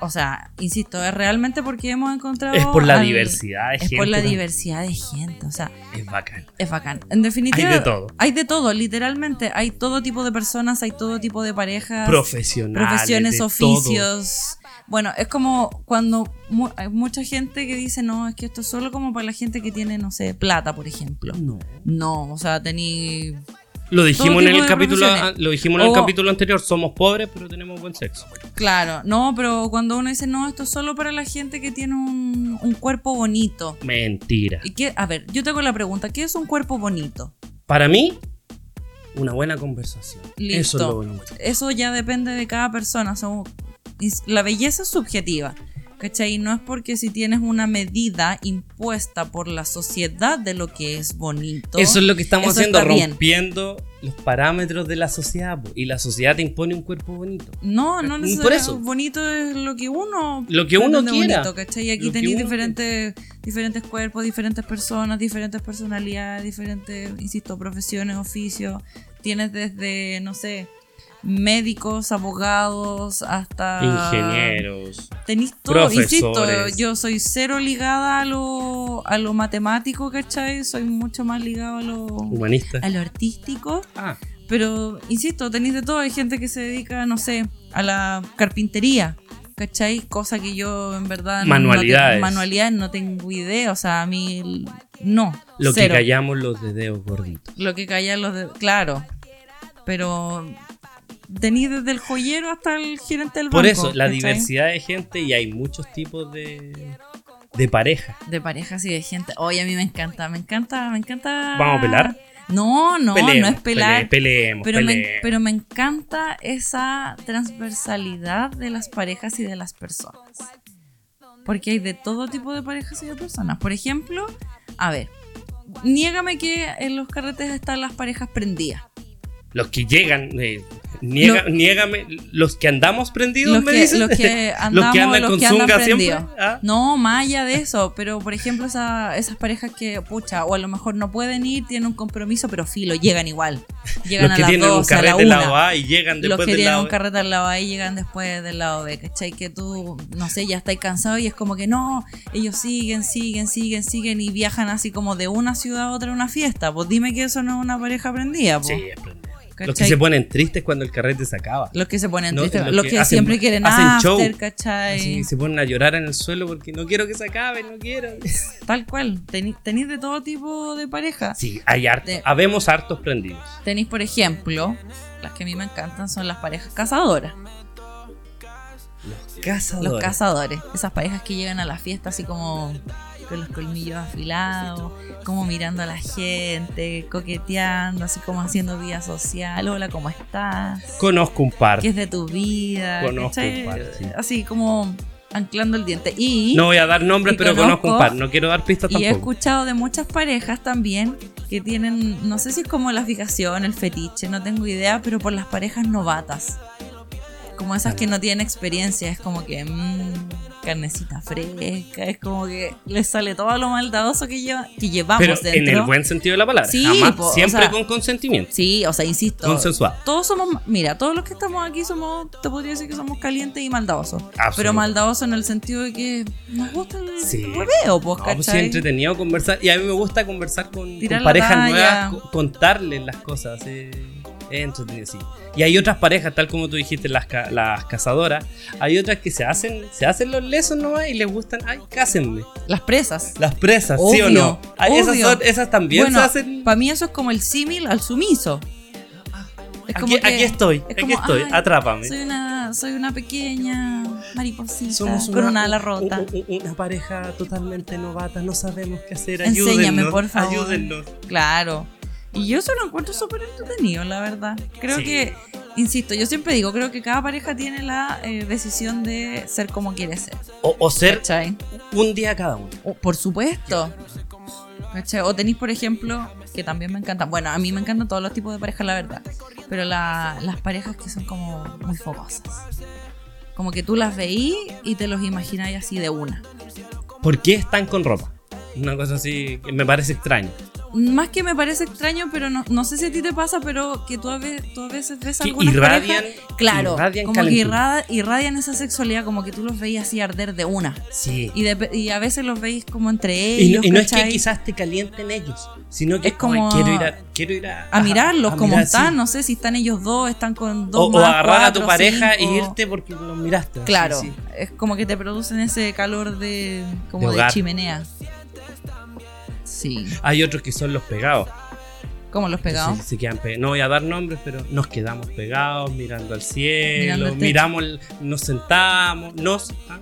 o sea, insisto, es realmente porque hemos encontrado... Es por la al- diversidad de Es gente. por la diversidad de gente, o sea, Es bacán. es bacán. En definitiva, Hay de todo. Hay de todo, literalmente. Hay todo tipo de personas, hay todo tipo de parejas Profesionales. profesiones, todo. oficios. Bueno, es como cuando mu- hay mucha gente que dice, no, es que esto es solo como para la gente que tiene, no sé, plata, por ejemplo. No. No, o sea, tení... Lo dijimos en el capítulo, lo dijimos en el O- capítulo anterior, somos pobres pero tenemos buen sexo. Claro, no, pero cuando uno dice, no, esto es solo para la gente que tiene un, un cuerpo bonito. Mentira. ¿Y qué? A ver, yo te hago la pregunta, ¿qué es un cuerpo bonito? Para mí, una buena conversación. Listo. Eso es lo bonito. Eso ya depende de cada persona. la belleza es subjetiva. ¿Cachai? No es porque si tienes una medida impuesta por la sociedad de lo que es bonito. Eso es lo que estamos haciendo, bien. rompiendo los parámetros de la sociedad. po. Y la sociedad te impone un cuerpo bonito. No, no necesariamente. Bonito es lo que uno. Lo que uno quiera. bonito, ¿cachai? Aquí Lo que tenéis diferentes, diferentes cuerpos, diferentes personas, diferentes personalidades, diferentes, insisto, profesiones, oficios. Tienes desde, no sé, médicos, abogados, hasta. Ingenieros. Tenéis todo, insisto, yo soy cero ligada a lo, a lo matemático, ¿cachai? Soy mucho más ligado a lo, Humanistas. a lo artístico. Ah, Pero, insisto, tenéis de todo. Hay gente que se dedica, no sé, a la carpintería, ¿cachai? Cosa que yo, en verdad, Manualidades. No, manualidades no tengo idea. O sea, a mí, no. lo cero. que callamos los dedos gorditos. Lo que callan los de... Claro. Pero tenéis desde el joyero hasta el gerente del banco. Por eso, la ¿cachai? diversidad de gente y hay muchos tipos de, de pareja. De parejas y de gente. Oye, a mí me encanta, me encanta, me encanta. ¿Vamos a pelar? No, no, no es pelar. pele- peleemos, pero, me, peleemos. pero me encanta esa transversalidad de las parejas y de las personas. Porque hay de todo tipo de parejas y de personas. Por ejemplo, a ver, niégame que en los carretes están las parejas prendidas. Los que llegan, eh, niega- Lo- niégame, los que andamos prendidos, Los me que, dices. los que andamos, los que andan los con que andan siempre. ¿ah? No, más allá de eso, pero por ejemplo esa- esas parejas que, pucha, o a lo mejor no pueden ir, tienen un compromiso, pero filo, llegan igual. Llegan Los a que las tienen un 12, a la carrete del 1. lado A y llegan Los después que del tienen lado un carrete al lado A y llegan después del lado B, ¿cachai? Que tú, no sé, ya estáis cansado y es como que no, ellos siguen, siguen, siguen, siguen y viajan así como de una ciudad a otra a una fiesta. Pues dime que eso no es una pareja prendida, pues. Sí, es Los que se ponen tristes cuando el carrete se acaba. Los que se ponen No, tristes, los los que que, hacen- siempre quieren hacen show. after, ¿cachai? Así se ponen a llorar en el suelo porque no quiero que se acabe, no quiero. Tal cual. Tenéis de todo tipo de pareja. Sí, hay hartos. De- Habemos hartos prendidos. Tenéis, por ejemplo, las que a mí me encantan son las parejas cazadoras. Cazadores. Los cazadores. Esas parejas que llegan a la fiesta así como con los colmillos afilados, como mirando a la gente, coqueteando, así como haciendo vida social. Hola, ¿cómo estás? Conozco un par. ¿Qué es de tu vida? Conozco ¿Cachai? un par, sí. Así como anclando el diente. Y, No voy a dar nombres, y pero conozco un conozco- par. No quiero dar pistas y he tampoco. escuchado de muchas parejas también que tienen, no sé si es como la fijación, el fetiche, no tengo idea, pero por las parejas novatas. Como esas que no tienen experiencia, es como que mmm, carnecita fresca, es como que les sale todo lo maldadoso que, lleva, que llevamos Pero dentro. en el buen sentido de la palabra. Sí, Jamás, po, o siempre sea, con consentimiento. Sí, o sea, insisto. Consensuado. Todos somos, mira, todos los que estamos aquí somos, te podría decir que somos calientes y maldadosos. Pero maldadosos en el sentido de que nos gusta el Sí. hueveo, pues, No, pues entretenido conversar. Y a mí me gusta conversar con, con parejas nuevas, co- contarles las cosas. eh, es entretenido, sí. Y hay otras parejas, tal como tú dijiste, las, ca- las cazadoras. Hay otras que se hacen, se hacen los lesos nomás y les gustan, ay, cásenme. Las presas. Las presas, ¿sí o Obvio, no? Ah, esas, obvio. son- esas también bueno, se hacen. para mí eso es como el símil al sumiso. Es Aquí, aquí estoy, es aquí como, estoy, "Ay, atrápame. Soy una, soy una pequeña mariposita Somos con una ala rota. un- un- una pareja totalmente novata, no sabemos qué hacer. Enséñame, ayúdennos, por favor. Ayúdennos. Claro. Y yo eso lo encuentro súper entretenido, la verdad. Creo Sí. que, insisto, yo siempre digo, creo que cada pareja tiene la eh, decisión de ser como quiere ser. O, o ser ¿Cachai? un día cada uno. O- por supuesto. ¿Cachai? O tenéis, por ejemplo, que también me encantan. Bueno, a mí me encantan todos los tipos de parejas, la verdad. Pero la- las parejas que son como muy fogosas. Como que tú las veís y te los imagináis así de una. ¿Por qué están con ropa? Una cosa así que me parece extraño. Más que me parece extraño, pero no, no sé si a ti te pasa, pero que tú a veces, tú a veces ves algunas irradian, parejas. Claro, irradian como que irradian esa sexualidad, como que tú los veis así arder de una. Sí. Y, de- y a veces los veis como entre Y ellos. no, y no es que quizás te calienten ellos, sino que Es como "Ay, quiero ir a, quiero ir a, a mirarlos a como mirar, están, sí". no sé si están ellos dos, están con dos O, o más, agarrar a tu pareja cinco. e irte porque los miraste. así, Claro, sí. es como que te producen ese calor de como De chimenea. Sí, Hay otros que son los pegados. como los pegados. Se, se quedan pe- no voy a dar nombres, pero nos quedamos pegados mirando al cielo, Mirando miramos, nos sentamos, nos ah,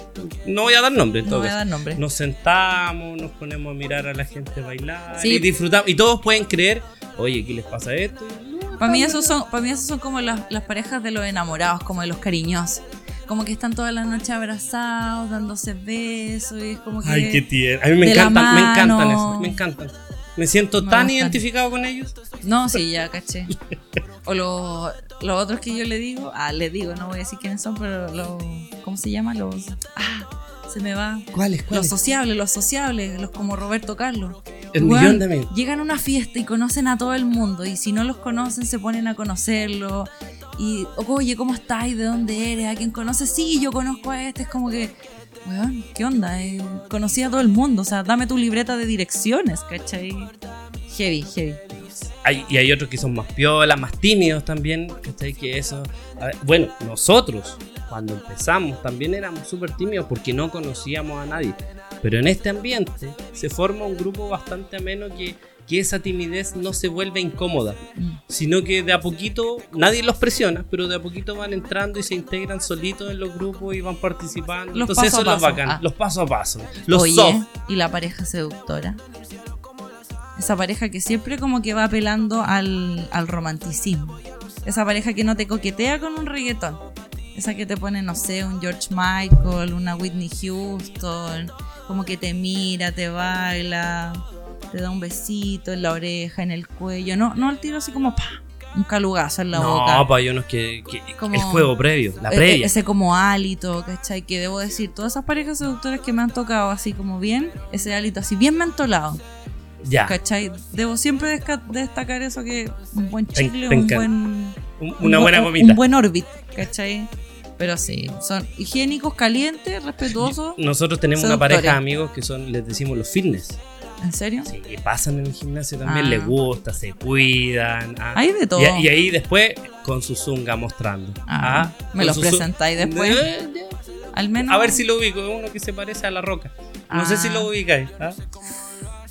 no voy a dar nombres en No voy a dar nombre. Nos sentamos, nos ponemos a mirar a la gente bailar Sí. y disfrutamos. Y todos pueden creer, oye, ¿qué les pasa esto? Y, "No, Para mí esos son, para mí esos son como las, las parejas de los enamorados, como de los cariñosos. Como que están toda la noche abrazados, dándose besos y es como que Ay, qué tierno. A mí me encantan, me encantan eso, me encantan. Me siento Me tan gustan. identificado con ellos. No, sí, ya caché. O los, los otros que yo le digo, ah, le digo, no voy a decir quiénes son, pero los, ¿cómo se llama? Los, ah, se me va. ¿Cuáles? Los sociables, los sociables, los como Roberto Carlos. El millón de amigos. Llegan a una fiesta y conocen a todo el mundo. Y si no los conocen, se ponen a conocerlo. Y, oye, ¿cómo estás? ¿De dónde eres? ¿A quién conoces? Sí, yo conozco a este. Es como que, weón, ¿qué onda? Eh, conocí a todo el mundo. O sea, dame tu libreta de direcciones, ¿cachai? Heavy, heavy. Hay- y hay otros que son más piolas, más tímidos también. ¿cachai? Que eso. ver, bueno, nosotros, cuando empezamos, también éramos súper tímidos porque no conocíamos a nadie. Pero en este ambiente se forma un grupo bastante ameno que, que esa timidez no se vuelve incómoda, Mm. sino que de a poquito, nadie los presiona, pero de a poquito van entrando y se integran solitos en los grupos y van participando. Los Entonces paso eso a es lo bacán, ah. los paso a paso. Los Oye, soft. y la pareja seductora. Esa pareja que siempre como que va apelando al, al romanticismo. Esa pareja que no te coquetea con un reggaetón. Esa que te pone, no sé, un George Michael, una Whitney Houston, como que te mira, te baila, te da un besito en la oreja, en el cuello. No, no al tiro así como pa, un calugazo en la boca. No, pa, hay unos que, que Como- el juego previo, la E- e- previa. Ese como hálito, ¿cachai? Que debo decir, todas esas parejas seductoras que me han tocado así como bien, ese hálito así bien mentolado, ya, ¿cachai? Debo siempre destacar eso que un buen chicle, un buen... un- un una bu- buena gomita. Un buen orbit, ¿cachai? Pero sí, son higiénicos, calientes, respetuosos. Nosotros tenemos una pareja de amigos que son, les decimos los fitness. ¿En serio? Sí, pasan en el gimnasio también, Ah. les gusta, se cuidan. ah. Hay de todo. Y, y ahí después con su zunga mostrando. Ah, Ah, me los presentáis después. Eh, Al menos. A ver si lo ubico, es uno que se parece a la roca. No sé Ah. si lo ubicáis.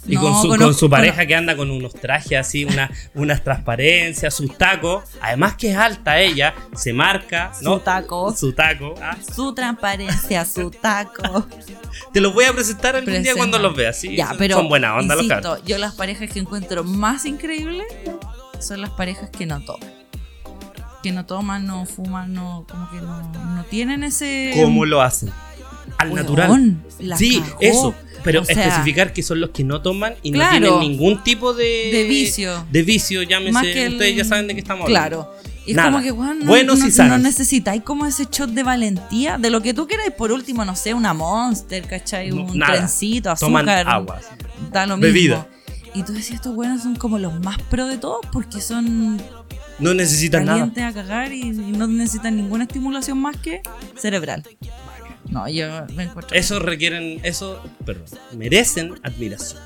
Y No, con, su, conozco- con su pareja que anda con unos trajes así, una, unas transparencias, sus tacos. Además que es alta ella, se marca, ¿no? Su taco. Su taco. ah. Su transparencia, su taco. Te los voy a presentar algún día cuando los veas. ¿sí? Ya, Son- pero son buena onda los insisto, cabros. yo las parejas que encuentro más increíbles son las parejas que no toman. Que no toman, no fuman, no, como que no, no tienen ese. ¿Cómo lo hacen? Al Weón, natural. Sí, cagó. eso. Pero O sea, especificar que son los que no toman y Claro. no tienen ningún tipo de, De vicio. De vicio, llámese. Más que el- Ustedes ya saben de qué estamos hablando. Claro. Y es Nada. como que, weón, no, Buenos no, sanos. no necesitáis como ese shot de valentía, de lo que tú quieras. Por último, no sé, una monster, ¿cachai? No, un nada. trencito, Toman azúcar. agua. Da lo mismo. Bebida. Y tú decías, estos buenos son como los más pro de todos porque son No necesitan nada. a cagar y no necesitan ninguna estimulación más que cerebral. No, yo me encuentro. Eso requieren, eso, perdón, merecen admiración.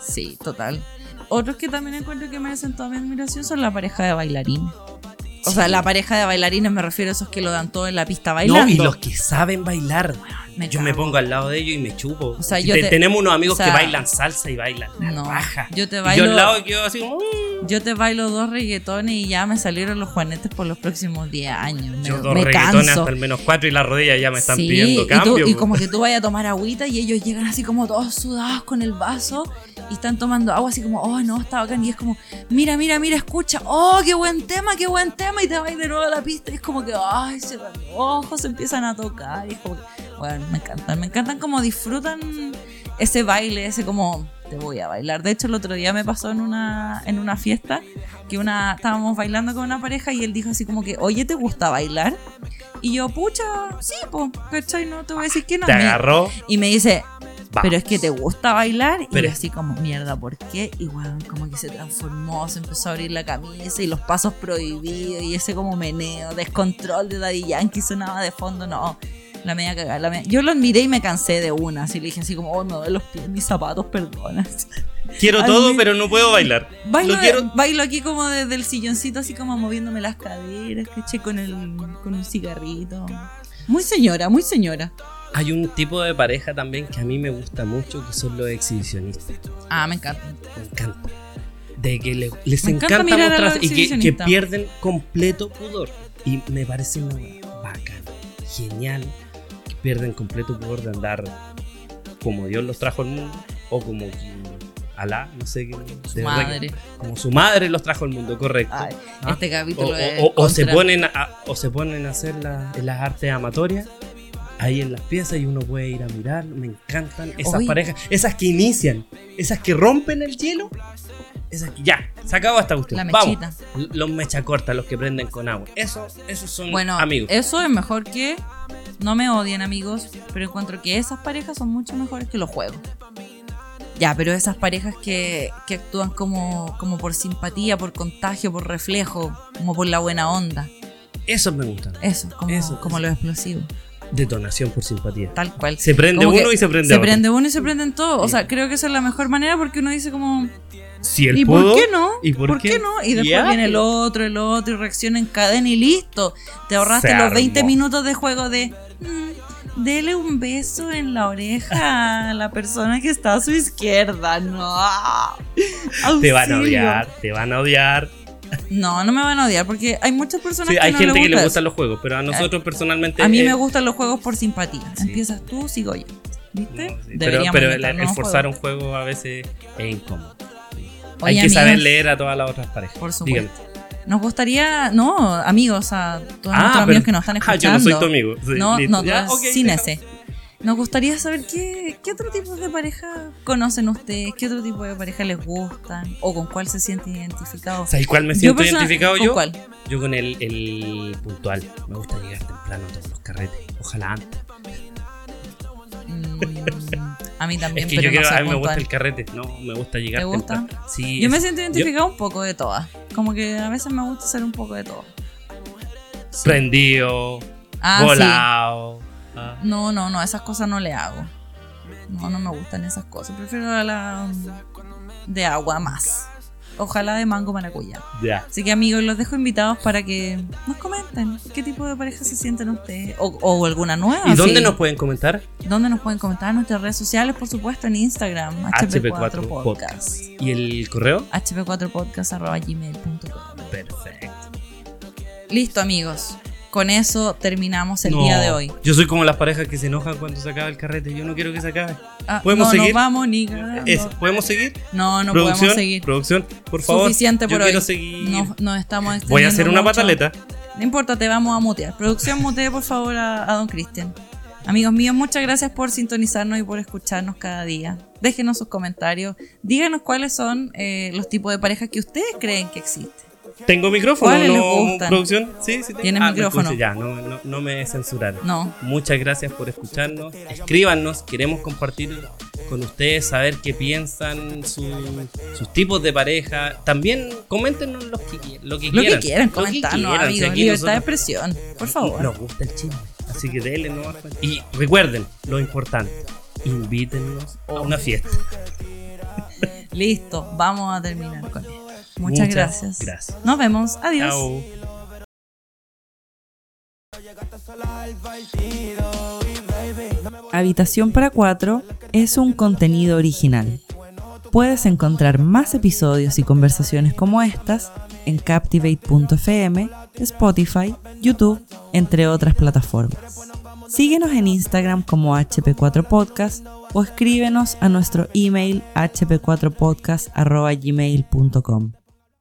Sí, total. Otros que también encuentro que merecen toda mi admiración son la pareja de bailarines. O sea, la pareja de bailarines me refiero a esos que lo dan todo en la pista bailando. No, y los que saben bailar. Me yo me pongo al lado de ellos y me chupo. O sea, Y yo te- te- tenemos unos amigos o sea, que bailan salsa y bailan la no, raja. yo te Y bailo- yo al lado quedo así como. "Mm". Yo te bailo dos reggaetones y ya me salieron los juanetes por los próximos 10 años. Me, Yo dos me reggaetones canso. hasta el menos cuatro y las rodillas ya me están Sí, pidiendo y, cambio. tú- y como que tú vayas a tomar agüita y ellos llegan así como todos sudados con el vaso y están tomando agua así como, oh no, está bacán. Y es como, mira, mira, mira, escucha, oh, qué buen tema, qué buen tema. Y te vas de nuevo a la pista y es como que, ay, se van los ojos, se empiezan a tocar. Y es como que, bueno, me encantan, me encantan como disfrutan ese baile, ese como, te voy a bailar. De hecho, el otro día me pasó en una, en una fiesta que una, estábamos bailando con una pareja y él dijo así como que, oye, ¿te gusta bailar? Y yo, pucha, sí, pues, ¿cachai? No te voy a decir que no. Te Me- agarró. y me dice, pero es que te gusta bailar. Y Pero- así como, mierda, ¿por qué? Y bueno, como que se transformó, se empezó a abrir la camisa y los pasos prohibidos y ese como meneo, descontrol de Daddy Yankee sonaba de fondo. No, la media cagada. La media- Yo lo admiré y me cansé de una. Así le dije así como, oh, me duelen los pies, mis zapatos, perdona. Quiero todo, mi- pero no puedo bailar. Bailo, Lo quiero. bailo aquí como desde el silloncito, así como moviéndome las caderas, que con, el, con un cigarrito. Muy señora, muy señora. Hay un tipo de pareja también que a mí me gusta mucho, que son los exhibicionistas. Ah, me encanta. Me encanta. De que le- les Me encanta encanta, mostrar y que, que pierden completo pudor. Y me parece una bacán, genial, pierden completo pudor de andar como Dios los trajo al mundo o como Alá, no sé qué. Su madre. como su madre los trajo al mundo, correcto. Ay, Ah. este capítulo o- es o- o se ponen a, o se ponen a hacer la- en las artes amatorias ahí en las piezas y uno puede ir a mirar. Me encantan esas Oye. parejas, esas que inician, esas que rompen el hielo. Esas que ya, se acabó esta cuestión. La Vamos. mechita. L- Los mecha cortas, los que prenden con agua. Eso, esos son Bueno, amigos. eso es mejor que. No me odien, amigos, pero encuentro que esas parejas son mucho mejores que los juegos. Ya, pero esas parejas que, que actúan como, como por simpatía, por contagio, por reflejo, como por la buena onda. Esos me gustan. Eso, como, Eso, como eso. los explosivos. Detonación por simpatía. Tal cual. Se prende Como uno y se prende Se otro. prende uno y se prenden todos. O sea, creo que esa es la mejor manera porque uno dice como, Si él ¿y pudo, por qué no? ¿Y por, qué? no? Y después viene el pues. otro, el otro, y reacciona en cadena y listo. Te ahorraste los 20 armó. minutos de juego de. "Mm, dele un beso en la oreja a la persona que está a su izquierda. No. Te van a odiar, te van a odiar. No, no me van a odiar porque hay muchas personas Sí, que hay no gente les que le gusta gustan los juegos, pero a nosotros personalmente. A mí eh, me gustan los juegos por simpatía. Sí. Empiezas tú, sigo yo. ¿Viste? no, sí, pero pero el, forzar juego. un juego a veces es incómodo. Hay que saber leer a todas las otras parejas. Por Dígame. supuesto. Nos gustaría, no, amigos, a todos Ah, nuestros pero- amigos que nos están Ah, escuchando. yo no soy tu amigo. Sí, no, listo. no, tú Ya, eres ok, sin déjame. ese. Nos gustaría saber qué, qué otro tipo de pareja conocen ustedes, qué otro tipo de pareja les gustan o con cuál se sienten identificados. ¿Sabes cuál me siento identificado ¿con yo? cuál? Yo con el, el puntual. Me gusta llegar temprano a todos los carretes. Ojalá antes. Mm, a mí también, Es que pero yo quiero, no a mí me gusta el carrete. No, me gusta llegar ¿Te gusta? temprano. Sí. Yo me siento identificado un poco de todas. Como que a veces me gusta hacer un poco de todo. Prendido, Ah, volado. Ah. sí. No, no, no, esas cosas no le hago. No, no me gustan esas cosas. Prefiero la, la de agua más. Ojalá de mango maracuyá. Ya. Así que amigos, los dejo invitados para que nos comenten qué tipo de pareja se sienten ustedes. O, o alguna nueva. ¿Y dónde sí. nos pueden comentar? ¿Dónde nos pueden comentar? En nuestras redes sociales, por supuesto, en Instagram, HP4 HP4 Podcast. Podcast. ¿Y el correo? HP4podcast.gmail.com Perfecto. Listo, amigos. Con eso terminamos el No, día de hoy. Yo soy como las parejas que se enojan cuando se acaba el carrete. Yo no quiero que se acabe. Ah, ¿Podemos no seguir? nos vamos ni ¿Podemos seguir? No, no producción, podemos seguir. producción, por favor. Suficiente por yo hoy. quiero seguir. Nos, nos estamos Voy a hacer una mucho. pataleta. No importa, te vamos a mutear. Producción, mutee por favor a, a don Cristian. Amigos míos, muchas gracias por sintonizarnos y por escucharnos cada día. Déjenos sus comentarios. Díganos cuáles son eh, los tipos de parejas que ustedes creen que existen. ¿Tengo micrófono? ¿Cuáles les ¿No? gustan? ¿Producción? Sí, sí. tengo. ¿Tienes me micrófono? puse Ya, no, no, no me censuraron. No. Muchas gracias por escucharnos. Escríbanos, queremos compartir con ustedes, saber qué piensan, su- sus tipos de pareja. También coméntenos lo que, qui- lo que Lo quieran. que quieran, quieran, si amigos. aquí Libertad de nosotros- expresión. Por favor. Nos gusta el chisme. Así que denle no Y recuerden lo importante. Invítennos a una fiesta. Listo, vamos a terminar con esto. Muchas, Muchas gracias. gracias. Nos vemos. Adiós. Chao. Habitación para cuatro es un contenido original. Puedes encontrar más episodios y conversaciones como estas en captivate.fm, Spotify, YouTube, entre otras plataformas. Síguenos en Instagram como HP4Podcast o escríbenos a nuestro email hp4podcast.gmail.com.